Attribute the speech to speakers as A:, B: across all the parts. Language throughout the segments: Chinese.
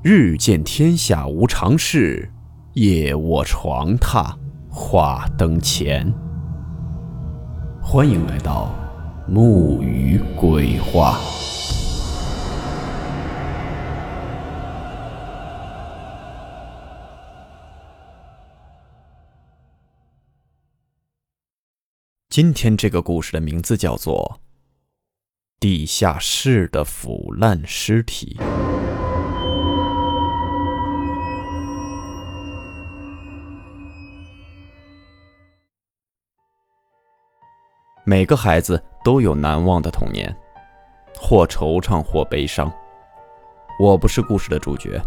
A: 日见天下无常事，夜卧床榻话灯前。欢迎来到木鱼鬼话。今天这个故事的名字叫做《地下室的腐烂尸体》。每个孩子都有难忘的童年，或惆怅，或悲伤。我不是故事的主角，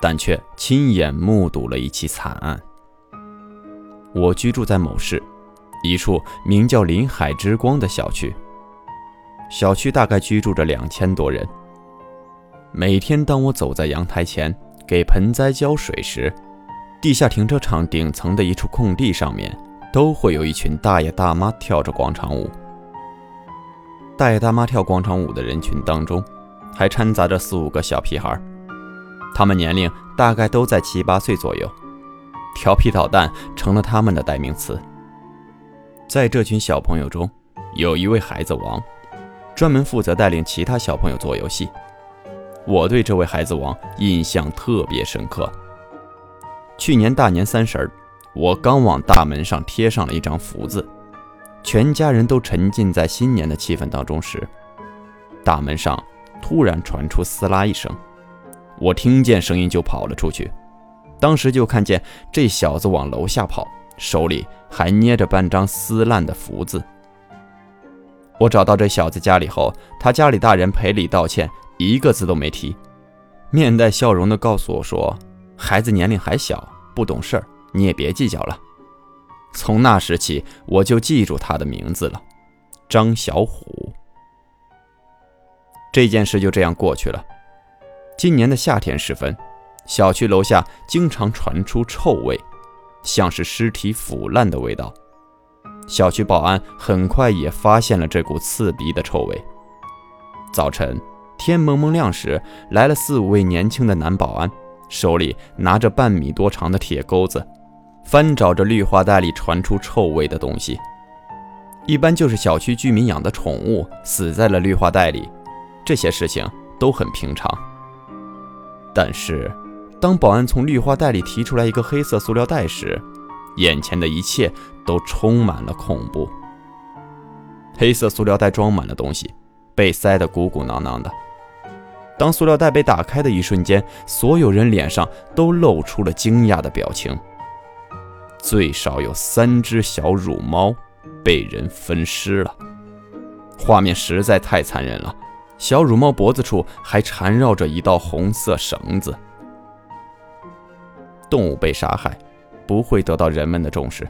A: 但却亲眼目睹了一起惨案。我居住在某市一处名叫“林海之光”的小区，小区大概居住着两千多人。每天当我走在阳台前给盆栽浇水时，地下停车场顶层的一处空地上面。都会有一群大爷大妈跳着广场舞。大爷大妈跳广场舞的人群当中，还掺杂着四五个小屁孩，他们年龄大概都在七八岁左右，调皮捣蛋成了他们的代名词。在这群小朋友中，有一位孩子王，专门负责带领其他小朋友做游戏。我对这位孩子王印象特别深刻。去年大年三十儿。我刚往大门上贴上了一张福字，全家人都沉浸在新年的气氛当中时，大门上突然传出撕拉一声，我听见声音就跑了出去，当时就看见这小子往楼下跑，手里还捏着半张撕烂的福字。我找到这小子家里后，他家里大人赔礼道歉，一个字都没提，面带笑容地告诉我说：“孩子年龄还小，不懂事儿。”你也别计较了。从那时起，我就记住他的名字了，张小虎。这件事就这样过去了。今年的夏天时分，小区楼下经常传出臭味，像是尸体腐烂的味道。小区保安很快也发现了这股刺鼻的臭味。早晨天蒙蒙亮时，来了四五位年轻的男保安，手里拿着半米多长的铁钩子。翻找着绿化带里传出臭味的东西，一般就是小区居民养的宠物死在了绿化带里，这些事情都很平常。但是，当保安从绿化带里提出来一个黑色塑料袋时，眼前的一切都充满了恐怖。黑色塑料袋装满了东西，被塞得鼓鼓囊囊的。当塑料袋被打开的一瞬间，所有人脸上都露出了惊讶的表情。最少有三只小乳猫被人分尸了，画面实在太残忍了。小乳猫脖子处还缠绕着一道红色绳子。动物被杀害，不会得到人们的重视。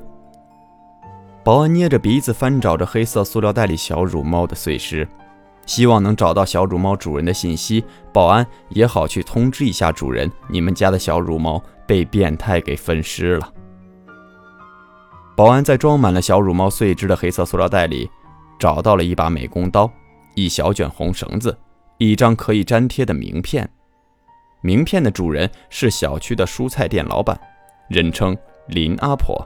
A: 保安捏着鼻子翻找着黑色塑料袋里小乳猫的碎尸，希望能找到小乳猫主人的信息，保安也好去通知一下主人，你们家的小乳猫被变态给分尸了。保安在装满了小乳猫碎肢的黑色塑料袋里，找到了一把美工刀、一小卷红绳子、一张可以粘贴的名片。名片的主人是小区的蔬菜店老板，人称林阿婆。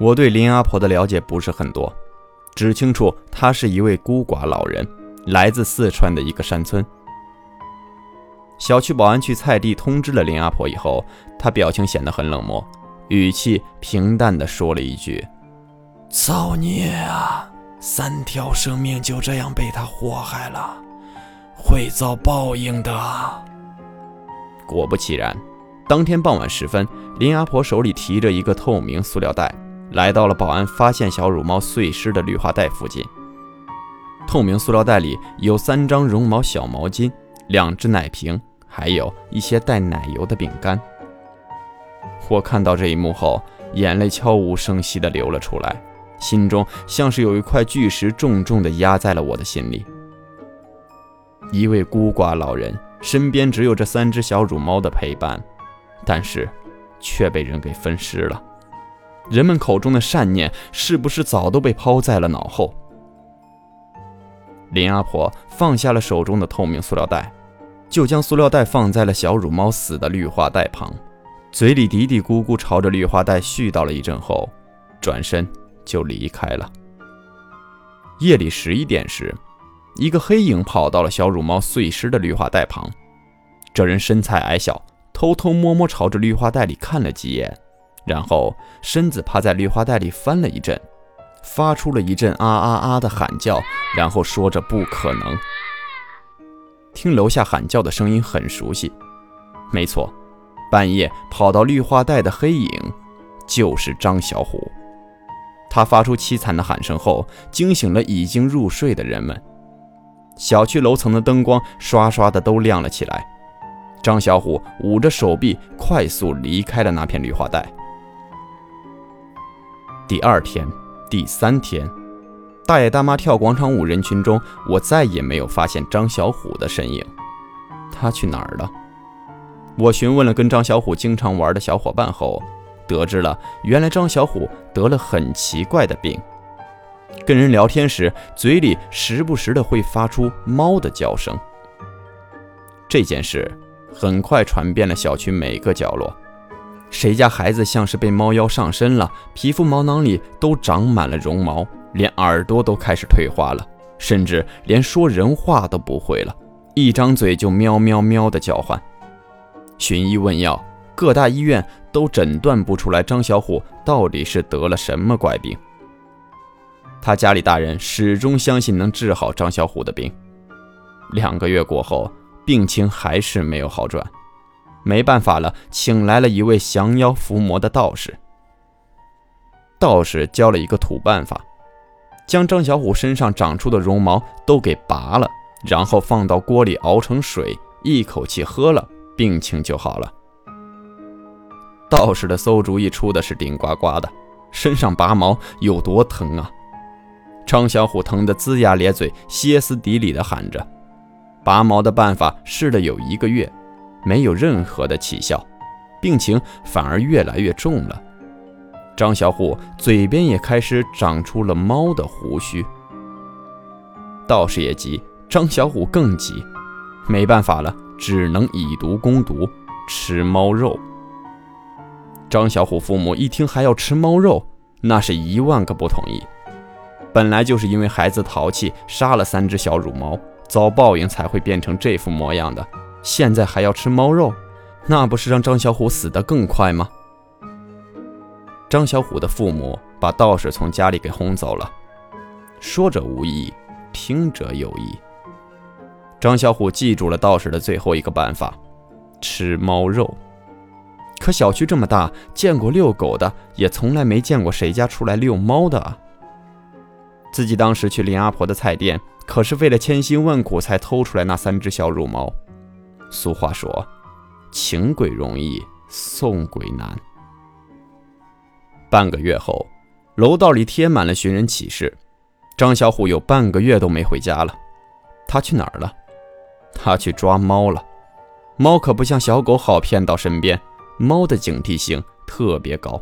A: 我对林阿婆的了解不是很多，只清楚她是一位孤寡老人，来自四川的一个山村。小区保安去菜地通知了林阿婆以后，她表情显得很冷漠。语气平淡地说了一句：“造孽啊！三条生命就这样被他祸害了，会遭报应的。”果不其然，当天傍晚时分，林阿婆手里提着一个透明塑料袋，来到了保安发现小乳猫碎尸的绿化带附近。透明塑料袋里有三张绒毛小毛巾、两只奶瓶，还有一些带奶油的饼干。我看到这一幕后，眼泪悄无声息地流了出来，心中像是有一块巨石重重地压在了我的心里。一位孤寡老人身边只有这三只小乳猫的陪伴，但是却被人给分尸了。人们口中的善念是不是早都被抛在了脑后？林阿婆放下了手中的透明塑料袋，就将塑料袋放在了小乳猫死的绿化带旁，嘴里嘀嘀咕咕，朝着绿化带絮叨了一阵后，转身就离开了。夜里十一点时，一个黑影跑到了小乳猫碎尸的绿化带旁。这人身材矮小，偷偷摸摸朝着绿化带里看了几眼，然后身子趴在绿化带里翻了一阵，发出了一阵啊啊啊的喊叫，然后说着“不可能”。听楼下喊叫的声音很熟悉，没错，半夜跑到绿化带的黑影就是张小虎。他发出凄惨的喊声后，惊醒了已经入睡的人们。小区楼层的灯光刷刷的都亮了起来。张小虎捂着手臂，快速离开了那片绿化带。第二天、第三天。大爷大妈跳广场舞人群中，我再也没有发现张小虎的身影。他去哪儿了？我询问了跟张小虎经常玩的小伙伴后，得知了原来张小虎得了很奇怪的病。跟人聊天时，嘴里时不时的会发出猫的叫声。这件事很快传遍了小区每个角落。谁家孩子像是被猫妖上身了，皮肤毛囊里都长满了绒毛。连耳朵都开始退化了，甚至连说人话都不会了，一张嘴就喵喵喵的叫唤。寻医问药，各大医院都诊断不出来张小虎到底是得了什么怪病。他家里大人始终相信能治好张小虎的病。两个月过后，病情还是没有好转，没办法了，请来了一位降妖伏魔的道士。道士教了一个土办法。将张小虎身上长出的绒毛都给拔了，然后放到锅里熬成水，一口气喝了，病情就好了。道士的馊主意出的是顶呱呱的，身上拔毛有多疼啊！张小虎疼得龇牙咧嘴，歇斯底里地喊着。拔毛的办法试了有一个月，没有任何的起效，病情反而越来越重了。张小虎嘴边也开始长出了猫的胡须，道士也急，张小虎更急，没办法了，只能以毒攻毒，吃猫肉。张小虎父母一听还要吃猫肉，那是一万个不同意。本来就是因为孩子淘气，杀了三只小乳猫，遭报应才会变成这副模样的，现在还要吃猫肉，那不是让张小虎死得更快吗？张小虎的父母把道士从家里给轰走了，说者无意，听者有意。张小虎记住了道士的最后一个办法：吃猫肉。可小区这么大，见过遛狗的，也从来没见过谁家出来遛猫的啊。自己当时去林阿婆的菜店，可是费了千辛万苦才偷出来那三只小乳猫。俗话说，请鬼容易送鬼难。半个月后，楼道里贴满了寻人启事。张小虎有半个月都没回家了，他去哪儿了？他去抓猫了。猫可不像小狗好骗到身边，猫的警惕性特别高。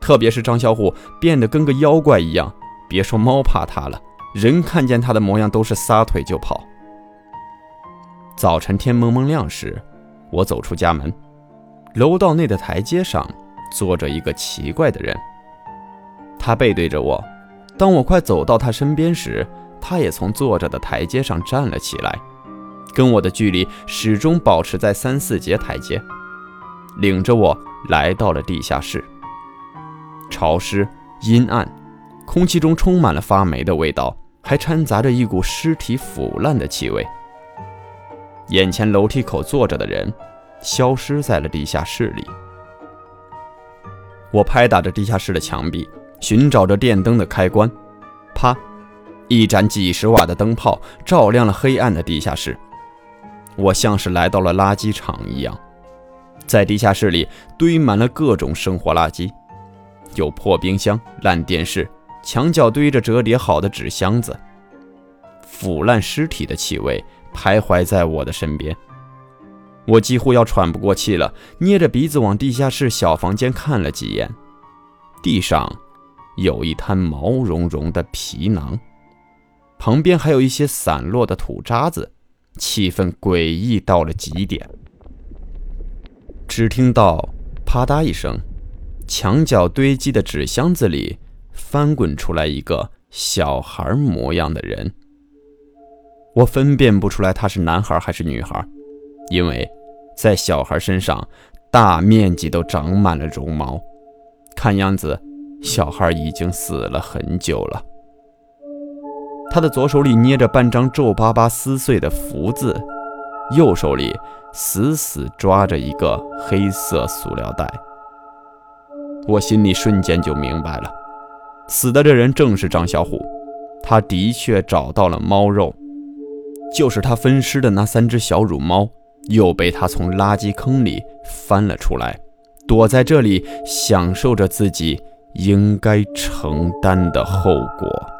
A: 特别是张小虎变得跟个妖怪一样，别说猫怕他了，人看见他的模样都是撒腿就跑。早晨天蒙蒙亮时，我走出家门，楼道内的台阶上。坐着一个奇怪的人，他背对着我。当我快走到他身边时，他也从坐着的台阶上站了起来，跟我的距离始终保持在三四节台阶，领着我来到了地下室。潮湿、阴暗，空气中充满了发霉的味道，还掺杂着一股尸体腐烂的气味。眼前楼梯口坐着的人，消失在了地下室里。我拍打着地下室的墙壁，寻找着电灯的开关。啪！一盏几十瓦的灯泡照亮了黑暗的地下室。我像是来到了垃圾场一样，在地下室里堆满了各种生活垃圾，有破冰箱、烂电视，墙角堆着折叠好的纸箱子，腐烂尸体的气味徘徊在我的身边。我几乎要喘不过气了，捏着鼻子往地下室小房间看了几眼。地上有一滩毛茸茸的皮囊，旁边还有一些散落的土渣子，气氛诡异到了极点。只听到啪嗒一声，墙角堆积的纸箱子里翻滚出来一个小孩模样的人。我分辨不出来他是男孩还是女孩，因为在小孩身上大面积都长满了绒毛，看样子小孩已经死了很久了。他的左手里捏着半张皱巴巴撕碎的福字，右手里死死抓着一个黑色塑料袋。我心里瞬间就明白了，死的这人正是张小虎，他的确找到了猫肉。就是他分尸的那三只小乳猫，又被他从垃圾坑里翻了出来，躲在这里享受着自己应该承担的后果。